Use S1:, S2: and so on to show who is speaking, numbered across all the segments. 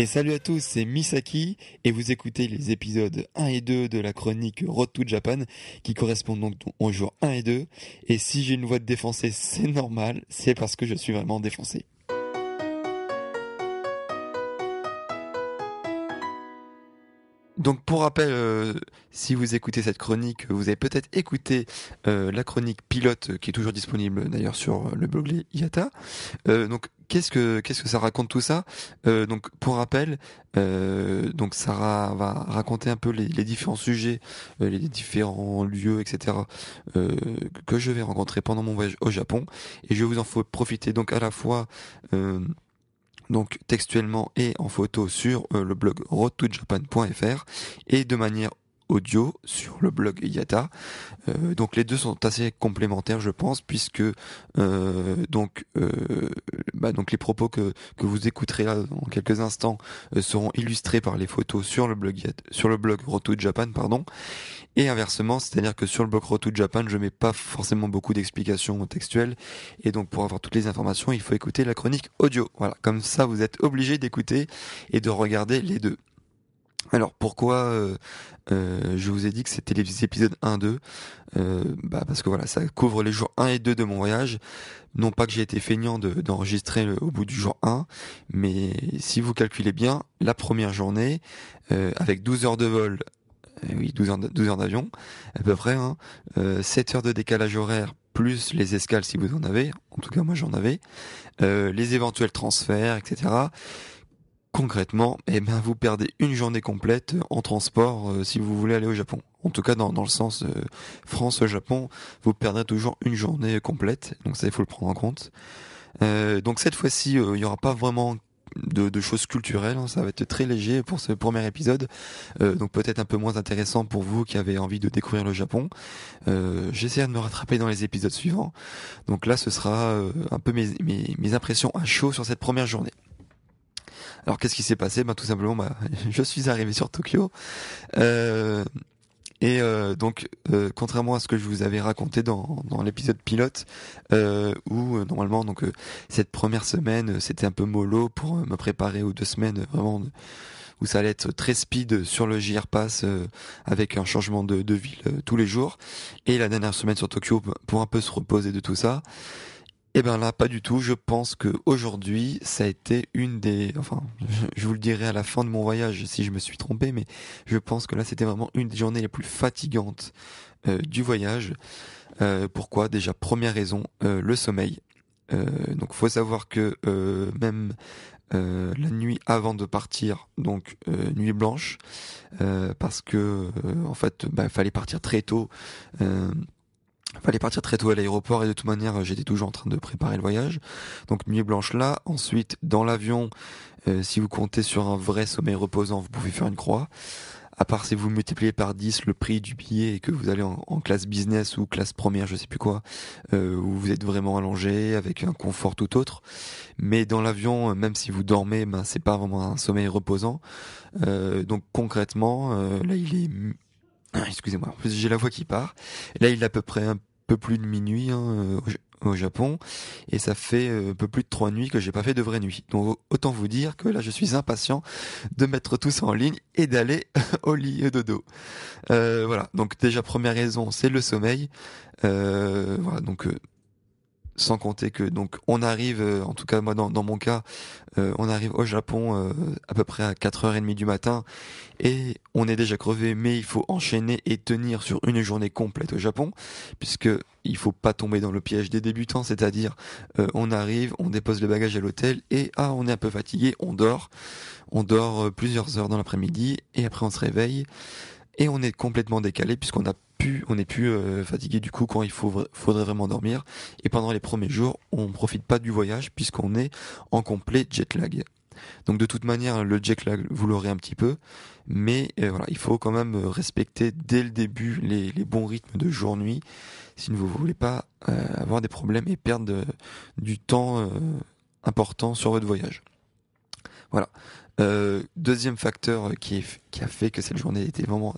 S1: Et salut à tous, c'est Misaki et vous écoutez les épisodes 1 et 2 de la chronique Road to Japan qui correspondent donc aux jours 1 et 2. Et si j'ai une voix de défoncé, c'est normal, c'est parce que je suis vraiment défoncé. Donc pour rappel, euh, si vous écoutez cette chronique, vous avez peut-être écouté euh, la chronique pilote qui est toujours disponible d'ailleurs sur le blog IATA. Euh, donc qu'est-ce que qu'est-ce que ça raconte tout ça? Donc pour rappel, donc Sarah va raconter un peu les, les différents sujets, les différents lieux, etc. que je vais rencontrer pendant mon voyage au Japon et je vous en faut profiter donc à la fois donc textuellement et en photo sur euh, le blog roadtojapan.fr et de manière audio sur le blog Yata. Euh, donc les deux sont assez complémentaires, je pense, puisque euh, donc bah, donc les propos que vous écouterez là dans quelques instants seront illustrés par les photos sur le blog sur le blog Road to Japan, pardon. Et inversement, c'est-à-dire que sur le blog Road to Japan, je mets pas forcément beaucoup d'explications textuelles, et donc pour avoir toutes les informations, il faut écouter la chronique audio. Voilà, comme ça, vous êtes obligé d'écouter et de regarder les deux. Alors pourquoi euh, euh, je vous ai dit que c'était les épisodes 1-2 euh, bah Parce que voilà, ça couvre les jours 1 et 2 de mon voyage. Non pas que j'ai été feignant d'enregistrer au bout du jour 1, mais si vous calculez bien, la première journée, avec 12 heures de vol, oui 12 heures, 12 heures d'avion, à peu près, hein, 7 heures de décalage horaire, plus les escales si vous en avez, en tout cas moi j'en avais, les éventuels transferts, etc concrètement, eh ben, vous perdez une journée complète en transport euh, si vous voulez aller au Japon. En tout cas, dans, dans le sens euh, France-Japon, vous perdrez toujours une journée complète. Donc ça, il faut le prendre en compte. Euh, donc cette fois-ci, il n'y aura pas vraiment de, choses culturelles. Hein. ça va être très léger pour ce premier épisode, donc peut-être un peu moins intéressant pour vous qui avez envie de découvrir le Japon. Euh, J'essaierai de me rattraper dans les épisodes suivants. Donc là, ce sera un peu mes, mes, mes impressions à chaud sur cette première journée. Alors qu'est-ce qui s'est passé? Ben tout simplement, bah, je suis arrivé sur Tokyo. Euh, et euh, donc, euh, contrairement à ce que je vous avais raconté dans, l'épisode pilote, euh, où normalement donc cette première semaine c'était un peu mollo pour me préparer aux deux semaines vraiment où ça allait être très speed sur le JR Pass avec un changement de, de ville tous les jours, et la dernière semaine sur Tokyo pour un peu se reposer de tout ça. Eh ben là, pas du tout. Je pense que aujourd'hui, ça a été une des, enfin, je vous le dirai à la fin de mon voyage si je me suis trompé, mais je pense que là, c'était vraiment une des journées les plus fatigantes euh, du voyage. Euh, pourquoi? Déjà, première raison, euh, le sommeil. donc, faut savoir que même la nuit avant de partir, donc nuit blanche, parce que en fait, bah, fallait partir très tôt fallait partir très tôt à l'aéroport et de toute manière j'étais toujours en train de préparer le voyage. Donc nuit blanche là. Ensuite dans l'avion, euh, si vous comptez sur un vrai sommeil reposant, vous pouvez faire une croix. À part si vous multipliez par 10 le prix du billet et que vous allez en, classe business ou classe première, je sais plus quoi, euh, où vous êtes vraiment allongé avec un confort tout autre. Mais dans l'avion, même si vous dormez, ben c'est pas vraiment un sommeil reposant. Euh, donc concrètement, euh, là il est excusez-moi, en plus j'ai la voix qui part. Là, il est à peu près un peu plus de minuit hein, euh, au, Japon, et ça fait euh, un peu plus de trois nuits que j'ai pas fait de vraie nuit. Donc autant vous dire que là, je suis impatient de mettre tout ça en ligne et d'aller au lit dodo. Euh, voilà. Donc déjà première raison, c'est le sommeil. Voilà. Donc sans compter que donc on arrive, euh, en tout cas moi dans, mon cas, euh, on arrive au Japon euh, à peu près à 4h30 du matin et on est déjà crevé, mais il faut enchaîner et tenir sur une journée complète au Japon, puisque il faut pas tomber dans le piège des débutants, c'est-à-dire on arrive, on dépose le bagage à l'hôtel et ah on est un peu fatigué, on dort, on dort plusieurs heures dans l'après-midi et après on se réveille et on est complètement décalé puisqu'on a on est plus euh, fatigué du coup quand il faudrait vraiment dormir. Et pendant les premiers jours, on ne profite pas du voyage puisqu'on est en complet jet lag. Donc de toute manière, le jet lag, vous l'aurez un petit peu, mais euh, voilà, il faut quand même respecter dès le début les, bons rythmes de jour-nuit si vous ne voulez pas euh, avoir des problèmes et perdre du temps important sur votre voyage. Voilà. deuxième facteur qui, qui a fait que cette journée était vraiment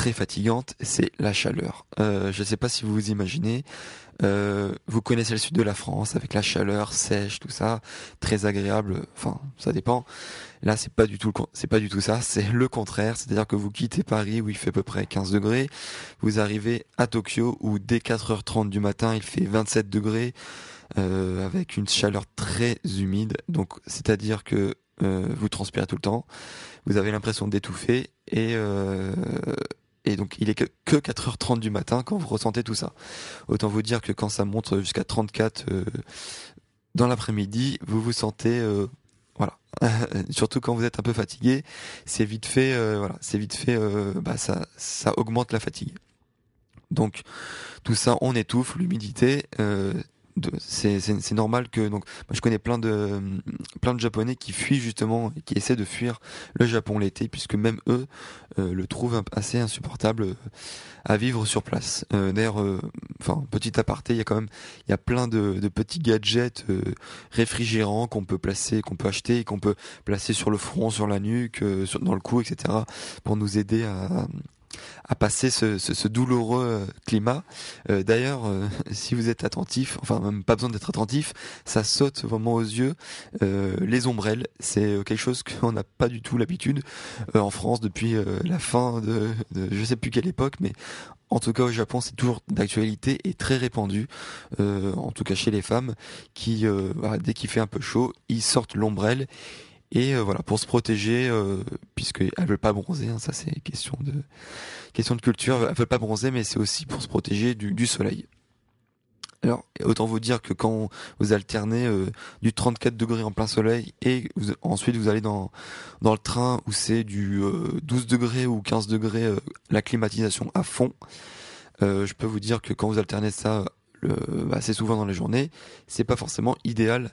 S1: très fatigante, c'est la chaleur. Euh, je ne sais pas si vous vous imaginez, euh, vous connaissez le sud de la France avec la chaleur sèche, tout ça, très agréable. Enfin, ça dépend. Là, c'est pas du tout, c'est pas du tout ça. C'est le contraire. C'est-à-dire que vous quittez Paris où il fait à peu près 15 degrés, vous arrivez à Tokyo où dès 4h30 du matin il fait 27 degrés euh, avec une chaleur très humide. Donc, c'est-à-dire que vous transpirez tout le temps, vous avez l'impression d'étouffer et et donc il est que, 4h30 du matin quand vous ressentez tout ça. Autant vous dire que quand ça monte jusqu'à 34 euh, dans l'après-midi, vous vous sentez euh, voilà. Surtout quand vous êtes un peu fatigué, c'est vite fait euh, voilà, c'est vite fait bah ça ça augmente la fatigue. Donc tout ça on étouffe l'humidité c'est normal que donc moi je connais plein de plein de japonais qui fuient justement qui essaient de fuir le Japon l'été puisque même eux euh, le trouvent assez insupportable euh, à vivre sur place. Euh, D'ailleurs, euh, enfin petit aparté, il y a quand même il y a plein de, de petits gadgets réfrigérants qu'on peut placer, qu'on peut acheter et qu'on peut placer sur le front, sur la nuque, dans le cou, etc. pour nous aider à passer ce, douloureux euh, climat. Euh, D'ailleurs, euh, si vous êtes attentif, enfin même pas besoin d'être attentif, ça saute vraiment aux yeux. Les ombrelles, c'est quelque chose qu'on n'a pas du tout l'habitude en France depuis la fin de, de, je sais plus quelle époque, mais en tout cas au Japon, c'est toujours d'actualité et très répandu, en tout cas chez les femmes, qui dès qu'il fait un peu chaud, ils sortent l'ombrelle et euh, voilà, pour se protéger, euh, puisqu'elle veut pas bronzer, hein, ça c'est question de question de culture. Elle veut pas bronzer, mais c'est aussi pour se protéger du, du soleil. Alors, autant vous dire que quand vous alternez euh, du 34 degrés en plein soleil et ensuite vous allez dans dans le train où c'est du 12 degrés ou 15 degrés la climatisation à fond, je peux vous dire que quand vous alternez ça le, assez souvent dans les journées, c'est pas forcément idéal.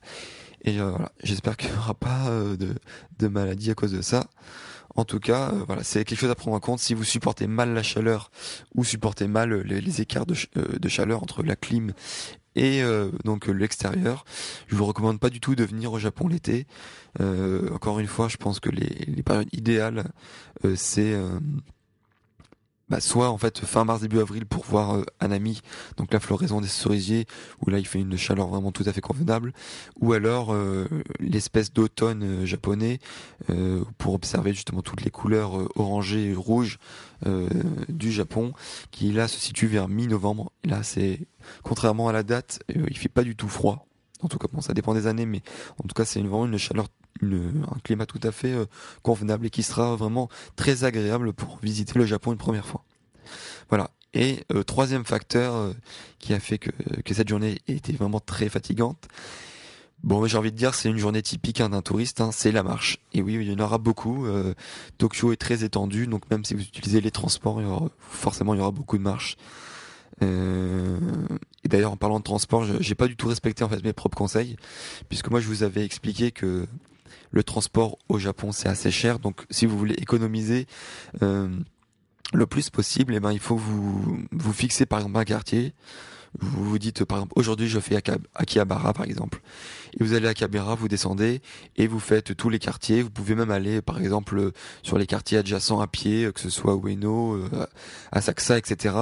S1: Et euh, voilà, j'espère qu'il n'y aura pas euh, de, de maladie à cause de ça. En tout cas, euh, voilà, c'est quelque chose à prendre en compte. Si vous supportez mal la chaleur ou supportez mal les, écarts de, de, chaleur entre la clim et donc l'extérieur, je vous recommande pas du tout de venir au Japon l'été. encore une fois, je pense que les, les périodes idéales, c'est bah, soit en fait fin mars début avril pour voir euh, Anami, donc la floraison des cerisiers où là il fait une chaleur vraiment tout à fait convenable, ou alors euh, l'espèce d'automne euh, japonais pour observer justement toutes les couleurs orangées et rouges du Japon qui là se situe vers mi-novembre. Là c'est contrairement à la date, il fait pas du tout froid. En tout cas, bon, ça dépend des années, mais en tout cas, c'est vraiment une chaleur un climat tout à fait euh, convenable et qui sera vraiment très agréable pour visiter le Japon une première fois. Voilà. Et euh, troisième facteur euh, qui a fait que, que cette journée était vraiment très fatigante, Bon, j'ai envie de dire, c'est une journée typique hein, d'un touriste, hein, c'est la marche. Et oui, il y en aura beaucoup. Tokyo est très étendu, donc même si vous utilisez les transports, forcément, il y aura beaucoup de marches. Et d'ailleurs, en parlant de transport, j'ai pas du tout respecté en fait mes propres conseils, puisque moi, je vous avais expliqué que le transport au Japon c'est assez cher, donc si vous voulez économiser euh, le plus possible, eh ben il faut vous vous fixer par exemple un quartier. Vous vous dites par exemple aujourd'hui je fais Akihabara par exemple et vous allez à Akihabara, vous descendez et vous faites tous les quartiers. Vous pouvez même aller par exemple sur les quartiers adjacents à pied, que ce soit Ueno, euh, Asakusa, etc.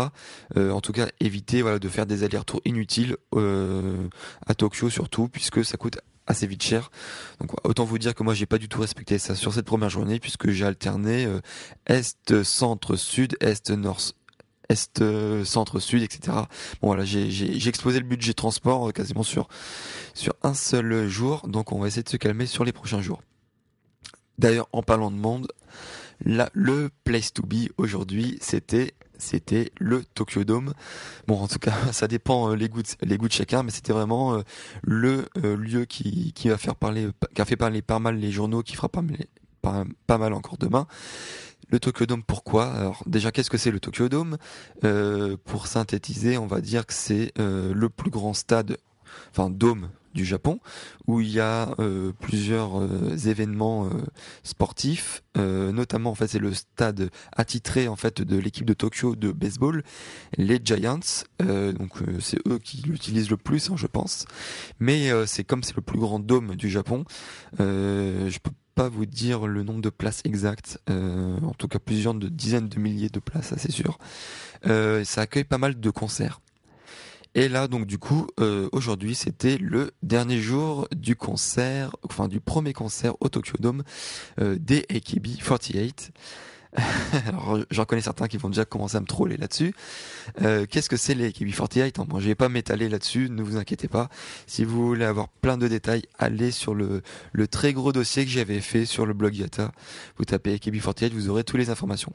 S1: Euh, en tout cas évitez voilà de faire des allers-retours inutiles euh, à Tokyo surtout puisque ça coûte assez vite cher. Donc autant vous dire que moi j'ai pas du tout respecté ça sur cette première journée puisque j'ai alterné euh, est centre sud est nord est, centre, sud, etc. Bon voilà, j'ai explosé le budget transport quasiment sur sur un seul jour, donc on va essayer de se calmer sur les prochains jours. D'ailleurs, en parlant de monde, là, le place to be aujourd'hui, c'était c'était le Tokyo Dome. Bon, en tout cas, ça dépend euh, les goûts de, chacun, mais c'était vraiment euh, le euh, lieu qui, va faire parler, qui a fait parler pas mal les journaux, qui fera pas, pas, pas mal encore demain. Le Tokyo Dome, pourquoi? Alors déjà, qu'est-ce que c'est le Tokyo Dome? Pour synthétiser, on va dire que c'est le plus grand stade, enfin dôme du Japon, où il y a euh, plusieurs euh, événements euh, sportifs, notamment en fait c'est le stade attitré en fait de l'équipe de Tokyo de baseball, les Giants. donc c'est eux qui l'utilisent le plus, hein, je pense. Mais c'est comme c'est le plus grand dôme du Japon, je peux pas vous dire le nombre de places exactes, en tout cas plusieurs de dizaines de milliers de places, ça c'est sûr. ça accueille pas mal de concerts. Et là, donc du coup, euh, aujourd'hui, c'était le dernier jour du concert, enfin du premier concert au Tokyo Dome euh, des AKB48. Alors j'en connais certains qui vont déjà commencer à me troller là-dessus. Euh, Qu'est-ce que c'est les KB48 Bon, je vais pas m'étaler là-dessus, ne vous inquiétez pas. Si vous voulez avoir plein de détails, allez sur le, très gros dossier que j'avais fait sur le blog Yata. Vous tapez KB48, vous aurez toutes les informations.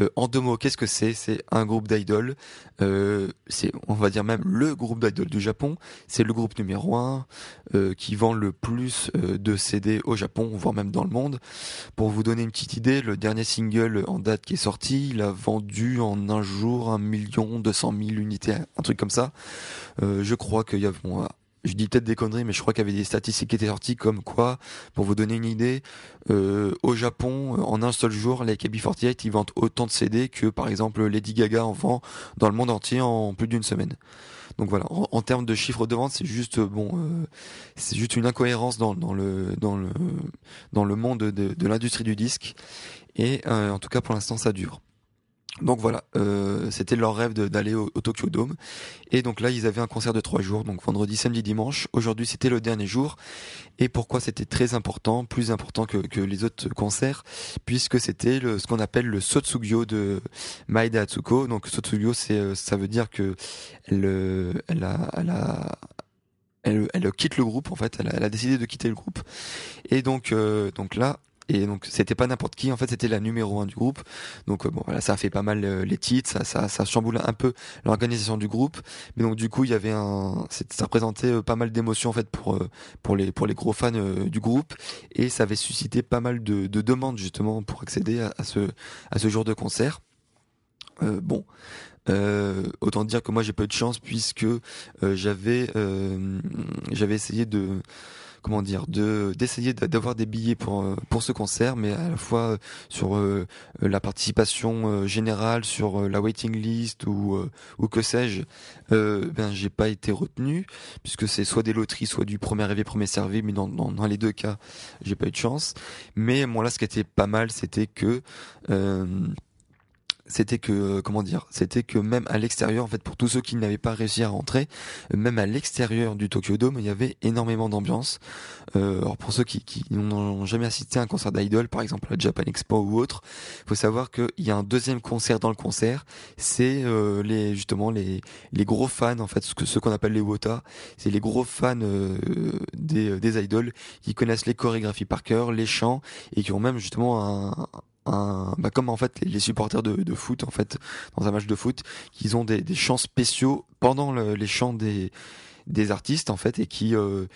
S1: Euh, en deux mots, qu'est-ce que c'est? C'est un groupe d'idoles. Euh, c'est, on va dire même le groupe d'idoles du Japon. C'est le groupe numéro un qui vend le plus de CD au Japon, voire même dans le monde. Pour vous donner une petite idée, le dernier single en date qui est sorti, il a vendu en un jour un million deux cent mille unités, un truc comme ça. Euh, je crois qu'il y a, bon, je dis peut-être des conneries, mais je crois qu'il y avait des statistiques qui étaient sorties comme quoi, pour vous donner une idée, euh, au Japon, en un seul jour, les KB48 ils vendent autant de CD que par exemple Lady Gaga en vend dans le monde entier en plus d'une semaine. Donc voilà, en, termes de chiffre de vente, c'est juste bon, euh, c'est juste une incohérence dans, dans, le dans le dans le monde de, de l'industrie du disque. Et euh, en tout cas, pour l'instant, ça dure. Donc voilà, euh, c'était leur rêve d'aller au, Tokyo Dome. Et donc là, ils avaient un concert de trois jours, donc vendredi, samedi, dimanche. Aujourd'hui, c'était le dernier jour. Et pourquoi c'était très important, plus important que, que les autres concerts, puisque c'était ce qu'on appelle le Sotsugyo de Maeda Atsuko. Donc Sotsugyo, c'est euh, ça veut dire que euh, elle a, elle a elle, elle, quitte le groupe en fait, elle a, elle a, décidé de quitter le groupe. Et donc, euh, donc là, et donc c'était pas n'importe qui, en fait c'était la numéro un du groupe. Donc euh, bon voilà, ça a fait pas mal euh, les titres, ça, ça, ça chamboule un peu l'organisation du groupe. Mais donc du coup il y avait un, ça représentait euh, pas mal d'émotions en fait pour pour les pour les gros fans du groupe et ça avait suscité pas mal de, de demandes justement pour accéder à, ce à ce jour de concert. bon, euh, autant dire que moi j'ai pas eu de chance puisque j'avais j'avais essayé de comment dire, de d'essayer d'avoir des billets pour euh, pour ce concert, mais à la fois euh, sur euh, la participation générale, sur la waiting list ou que sais-je, ben j'ai pas été retenu puisque c'est soit des loteries, soit du premier arrivé premier servi, mais dans, les deux cas, j'ai pas eu de chance. Mais moi là, ce qui était pas mal, c'était que c'était que euh, comment dire c'était que même à l'extérieur en fait pour tous ceux qui n'avaient pas réussi à rentrer même à l'extérieur du Tokyo Dome il y avait énormément d'ambiance. Euh, alors pour ceux qui, qui n'ont jamais assisté à un concert d'idol par exemple à Japan Expo ou autre faut savoir qu'il y a un deuxième concert dans le concert c'est euh, les justement les les gros fans en fait ce qu'on appelle les wota c'est les gros fans euh, des des idoles qui connaissent les chorégraphies par cœur les chants et qui ont même justement un un, bah comme en fait les supporters de, de, foot en fait dans un match de foot, qu'ils ont des, des chants spéciaux pendant le, les chants des, des artistes en fait et qui euh,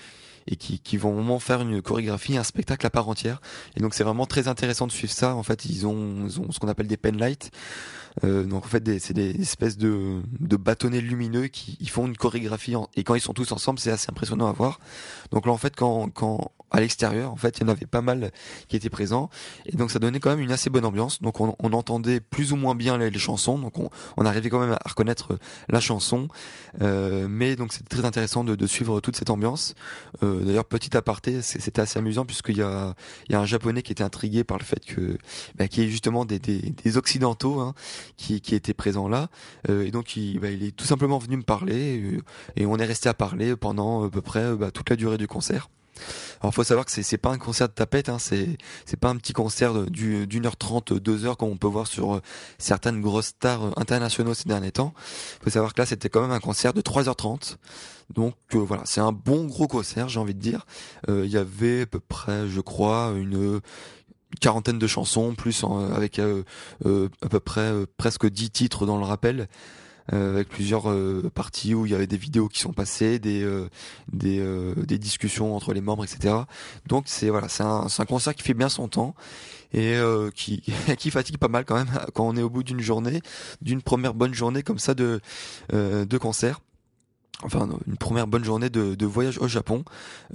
S1: et qui, qui vont vraiment faire une chorégraphie, un spectacle à part entière. Et donc c'est vraiment très intéressant de suivre ça. En fait, ils ont, ils ont ce qu'on appelle des penlights. Euh, donc en fait, c'est des espèces de, de bâtonnets lumineux qui ils font une chorégraphie et quand ils sont tous ensemble, c'est assez impressionnant à voir. Donc là, en fait, quand, quand à l'extérieur. En fait, il y en avait pas mal qui étaient présents. Et donc, ça donnait quand même une assez bonne ambiance. Donc, on, on entendait plus ou moins bien les, chansons. Donc, on, on, arrivait quand même à reconnaître la chanson. Euh, mais donc, c'était très intéressant de, de, suivre toute cette ambiance. Euh, D'ailleurs, petit aparté, c'était assez amusant puisqu'il y a, il y a un japonais qui était intrigué par le fait que, bah, qu'il y ait justement des, des, des occidentaux hein, qui, qui étaient présents là. Euh, et donc, il, bah, il est tout simplement venu me parler. Euh, et on est resté à parler pendant à peu près bah, toute la durée du concert. Alors faut savoir que c'est c'est pas un concert de tapette, hein, c'est c'est pas un petit concert d'une heure trente, deux heures comme on peut voir sur euh, certaines grosses stars euh, internationaux ces derniers temps. Faut savoir que là c'était quand même un concert de 3h30. Donc euh, voilà, c'est un bon gros concert, j'ai envie de dire. Il y avait à peu près, je crois, une quarantaine de chansons, plus avec à peu près presque dix titres dans le rappel. Euh, avec plusieurs euh, parties où il y avait des vidéos qui sont passées, des euh, des, des discussions entre les membres, etc. Donc c'est voilà, c'est un, un concert qui fait bien son temps et qui qui fatigue pas mal quand même quand on est au bout d'une journée, d'une première bonne journée comme ça de de concert enfin une première bonne journée de, voyage au Japon.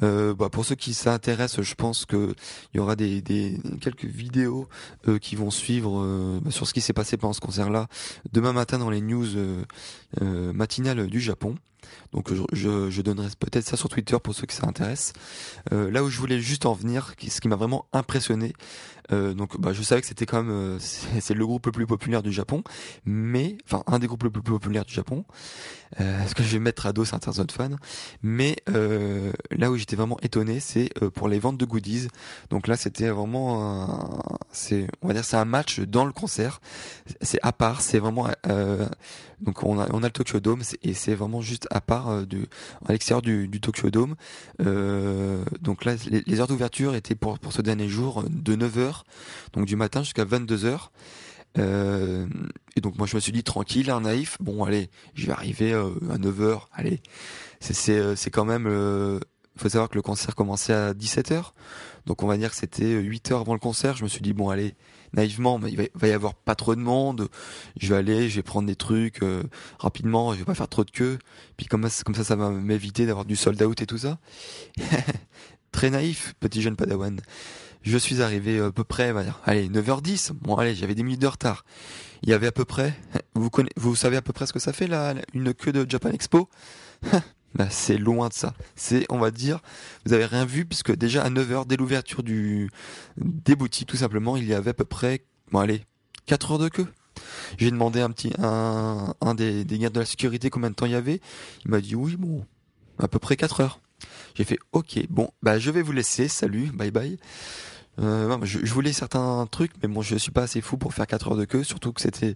S1: Euh, bah, pour ceux qui s'intéressent, je pense que il y aura des, des quelques vidéos euh, qui vont suivre euh, bah, sur ce qui s'est passé pendant ce concert-là demain matin dans les news euh, matinales du Japon. Donc je, je, donnerai peut-être ça sur Twitter pour ceux qui s'intéressent. Euh, là où je voulais juste en venir, ce qui m'a vraiment impressionné, euh, donc bah, je savais que c'était quand même euh, c'est le groupe le plus populaire du Japon, mais enfin un des groupes le plus populaires du Japon. Euh, ce que je vais mettre à dos certains autres fans, mais euh, là où j'étais vraiment étonné, c'est pour les ventes de goodies. Donc là c'était vraiment c'est on va dire c'est un match dans le concert. C'est à part, c'est vraiment donc on a on a le Tokyo Dome et c'est vraiment juste à part du à l'extérieur du, du Tokyo Dome. donc là les, heures d'ouverture étaient pour pour ce dernier jour de 9h donc du matin jusqu'à 22h. Euh, et donc moi je me suis dit tranquille, un naïf, bon allez, je vais arriver euh, à 9h, allez. C'est euh, c'est quand même euh, faut savoir que le concert commençait à 17h. Donc on va dire que c'était 8 heures avant le concert, je me suis dit bon allez, naïvement, il va, y avoir pas trop de monde, je vais aller, je vais prendre des trucs rapidement, je vais pas faire trop de queue. Puis comme ça comme ça ça va m'éviter d'avoir du sold out et tout ça. Très naïf, petit jeune padawan. Je suis arrivé à peu près, allez, 9h10. Bon, allez, j'avais des minutes de retard. Il y avait à peu près, vous connaissez, vous savez à peu près ce que ça fait là, une queue de Japan Expo? bah, c'est loin de ça. C'est, on va dire, vous avez rien vu puisque déjà à 9h dès l'ouverture du des boutiques, tout simplement, il y avait à peu près, bon allez, 4 heures de queue. J'ai demandé un petit, un, un des, des gardes de la sécurité combien de temps il y avait. Il m'a dit oui, bon, à peu près 4 heures. J'ai fait ok, bon, bah je vais vous laisser, salut, bye bye. Euh, je, voulais certains trucs, mais bon, je suis pas assez fou pour faire 4 heures de queue, surtout que c'était,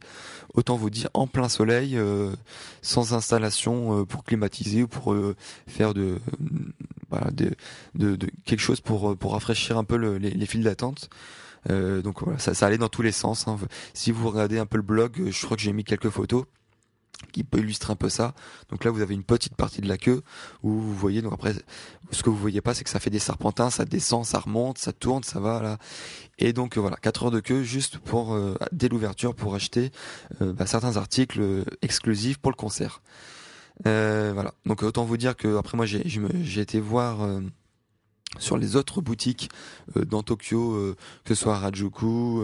S1: autant vous dire, en plein soleil, euh, sans installation euh, pour climatiser ou pour euh, faire de, de, de, de, quelque chose pour, pour rafraîchir un peu le, les, les, files d'attente. donc voilà, ça, ça allait dans tous les sens. Hein. Si vous regardez un peu le blog, je crois que j'ai mis quelques photos qui peut illustrer un peu ça. Donc là, vous avez une petite partie de la queue où vous voyez. Donc après, ce que vous voyez pas, c'est que ça fait des serpentins, ça descend, ça remonte, ça tourne, ça va là. Et donc euh, voilà, 4 heures de queue juste pour euh, dès l'ouverture pour acheter euh, bah, certains articles exclusifs pour le concert. voilà. Donc autant vous dire que après moi, j'ai été voir sur les autres boutiques dans Tokyo, que ce soit à Rajuku,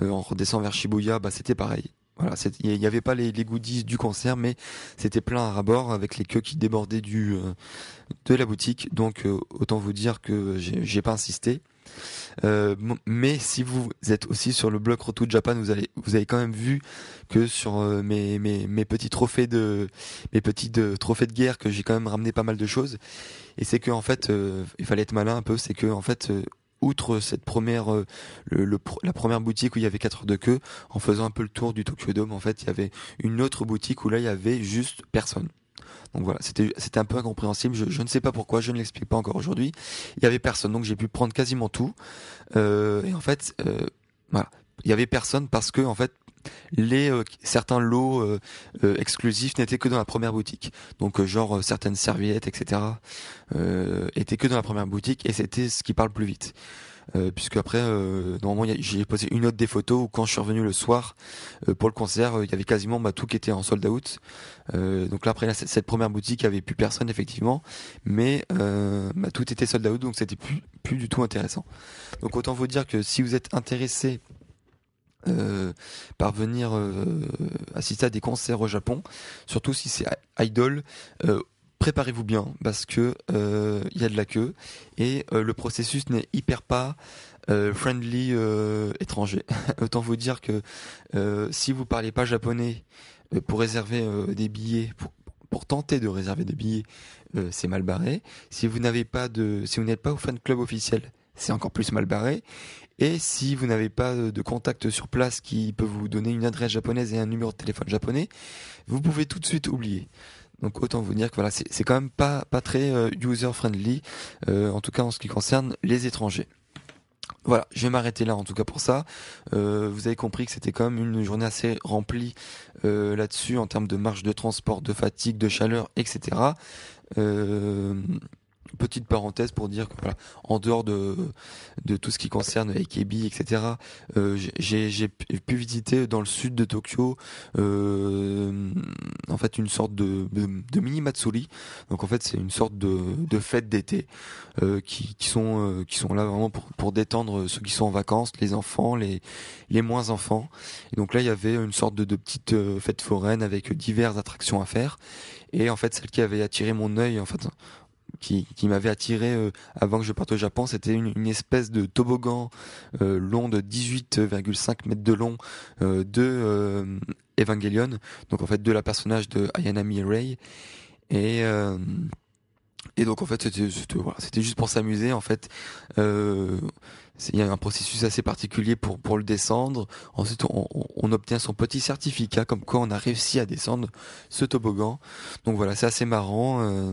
S1: en redescendant vers Shibuya, bah c'était pareil. Voilà, il n'y avait pas les, les, goodies du concert, mais c'était plein à rabord avec les queues qui débordaient du euh, de la boutique. Donc euh, autant vous dire que j'ai pas insisté. Euh, mais si vous êtes aussi sur le blog Roto Japan, vous vous avez quand même vu que sur mes, mes, mes petits trophées de mes petits de, trophées de guerre que j'ai quand même ramené pas mal de choses. Et c'est que en fait, il fallait être malin un peu. C'est que en fait outre cette première, euh, la première boutique où il y avait 4 heures de queue, en faisant un peu le tour du Tokyo Dome, en fait, il y avait une autre boutique où là, il y avait juste personne. Donc voilà, c'était un peu incompréhensible. Je, ne sais pas pourquoi, je ne l'explique pas encore aujourd'hui. Il y avait personne, donc j'ai pu prendre quasiment tout. Euh, et en fait, euh, il y avait personne parce que en fait, les euh, certains lots euh, euh, exclusifs n'étaient que dans la première boutique. Donc genre certaines serviettes, etc. étaient que dans la première boutique et c'était ce qui parle plus vite. puisque après normalement j'ai posé une autre des photos où quand je suis revenu le soir pour le concert il y avait quasiment bah, tout qui était en sold out donc là après cette première boutique il y avait plus personne effectivement mais bah, tout était sold out donc c'était plus plus du tout intéressant donc autant vous dire que si vous êtes intéressé euh, parvenir euh, assister à des concerts au Japon, surtout si c'est idol. Euh, préparez-vous bien parce que il y a de la queue et le processus n'est hyper pas friendly étranger. Autant vous dire que si vous parlez pas japonais pour réserver des billets pour pour tenter de réserver des billets, c'est mal barré. Si vous n'avez pas de, si vous n'êtes pas au fan club officiel, c'est encore plus mal barré. Et si vous n'avez pas de contact sur place qui peut vous donner une adresse japonaise et un numéro de téléphone japonais, vous pouvez tout de suite oublier. Donc autant vous dire que voilà, c'est quand même pas pas très user friendly, en tout cas en ce qui concerne les étrangers. Voilà, je vais m'arrêter là en tout cas pour ça. Euh, vous avez compris que c'était quand même une journée assez remplie euh, là-dessus en termes de marge de transport, de fatigue, de chaleur, etc. Euh, petite parenthèse pour dire que voilà, en dehors de, de tout ce qui concerne AKB, etc., euh, j'ai pu visiter dans le sud de Tokyo euh, en fait une sorte de, de, mini Matsuri. Donc en fait c'est une sorte de, de fête d'été euh, qui, qui, sont, euh, qui sont là vraiment pour, pour détendre ceux qui sont en vacances, les enfants, les, les moins enfants. Et donc là il y avait une sorte de, de petite euh, fête foraine avec diverses attractions à faire. Et en fait celle qui avait attiré mon œil en fait qui, m'avait attiré euh, avant que je parte au Japon, c'était une, espèce de toboggan euh, long de 18,5 mètres de long euh, de Evangelion, donc en fait de la personnage de Ayana Mirai et et donc en fait c'était juste pour s'amuser en fait il y a un processus assez particulier pour pour le descendre. Ensuite, on, on, obtient son petit certificat comme quoi on a réussi à descendre ce toboggan. Donc voilà, c'est assez marrant. Euh,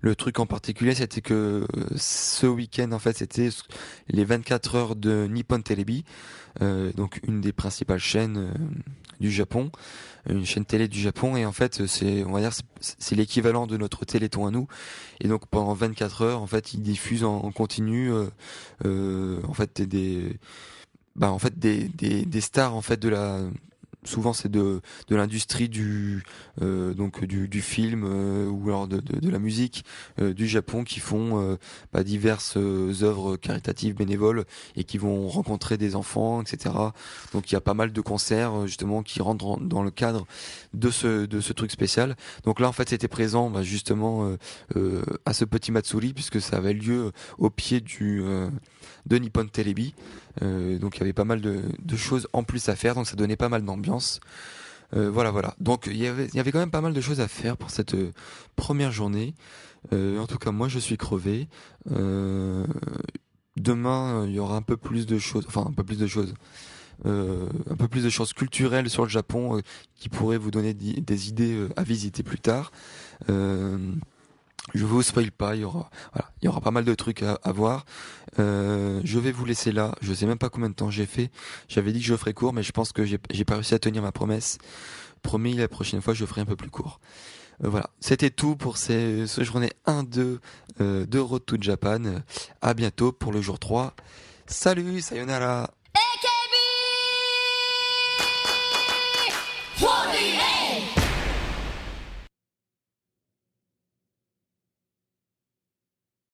S1: le truc en particulier, c'était que euh, ce week-end, en fait, c'était les 24 heures de Nippon Telebi, donc une des principales chaînes du Japon, une chaîne télé du Japon. Et en fait c'est on va dire c'est l'équivalent de notre Téléthon à nous. Et donc pendant 24 heures en fait ils diffusent en, continu euh, euh, en fait des bah en fait des, des, des stars en fait de la souvent c'est de, de l'industrie du euh, donc du, du film euh, ou alors de, de, la musique euh, du Japon qui font bah, diverses œuvres caritatives bénévoles et qui vont rencontrer des enfants etc donc il y a pas mal de concerts justement qui rentrent dans le cadre de ce de ce truc spécial. Donc là en fait c'était présent bah, justement à ce petit Matsuri puisque ça avait lieu au pied du de Nippon Telebi donc il y avait pas mal de, choses en plus à faire, donc ça donnait pas mal d'ambiance. Euh, voilà, voilà. Donc il y avait, quand même pas mal de choses à faire pour cette euh, première journée. Euh, en tout cas, moi je suis crevé. Euh, demain, il y aura un peu plus de choses, enfin un peu plus de choses. un peu plus de choses culturelles sur le Japon qui pourraient vous donner des idées à visiter plus tard. Je vous spoil pas, il y aura, voilà, il y aura pas mal de trucs à, à voir. Euh, je vais vous laisser là. Je sais même pas combien de temps j'ai fait. J'avais dit que je ferais court, mais je pense que j'ai pas réussi à tenir ma promesse. Promis, la prochaine fois, je ferai un peu plus court. Euh, voilà, c'était tout pour ces, ce journée 1-2 euh, de Road to Japan. À bientôt pour le jour 3. Salut, sayonara.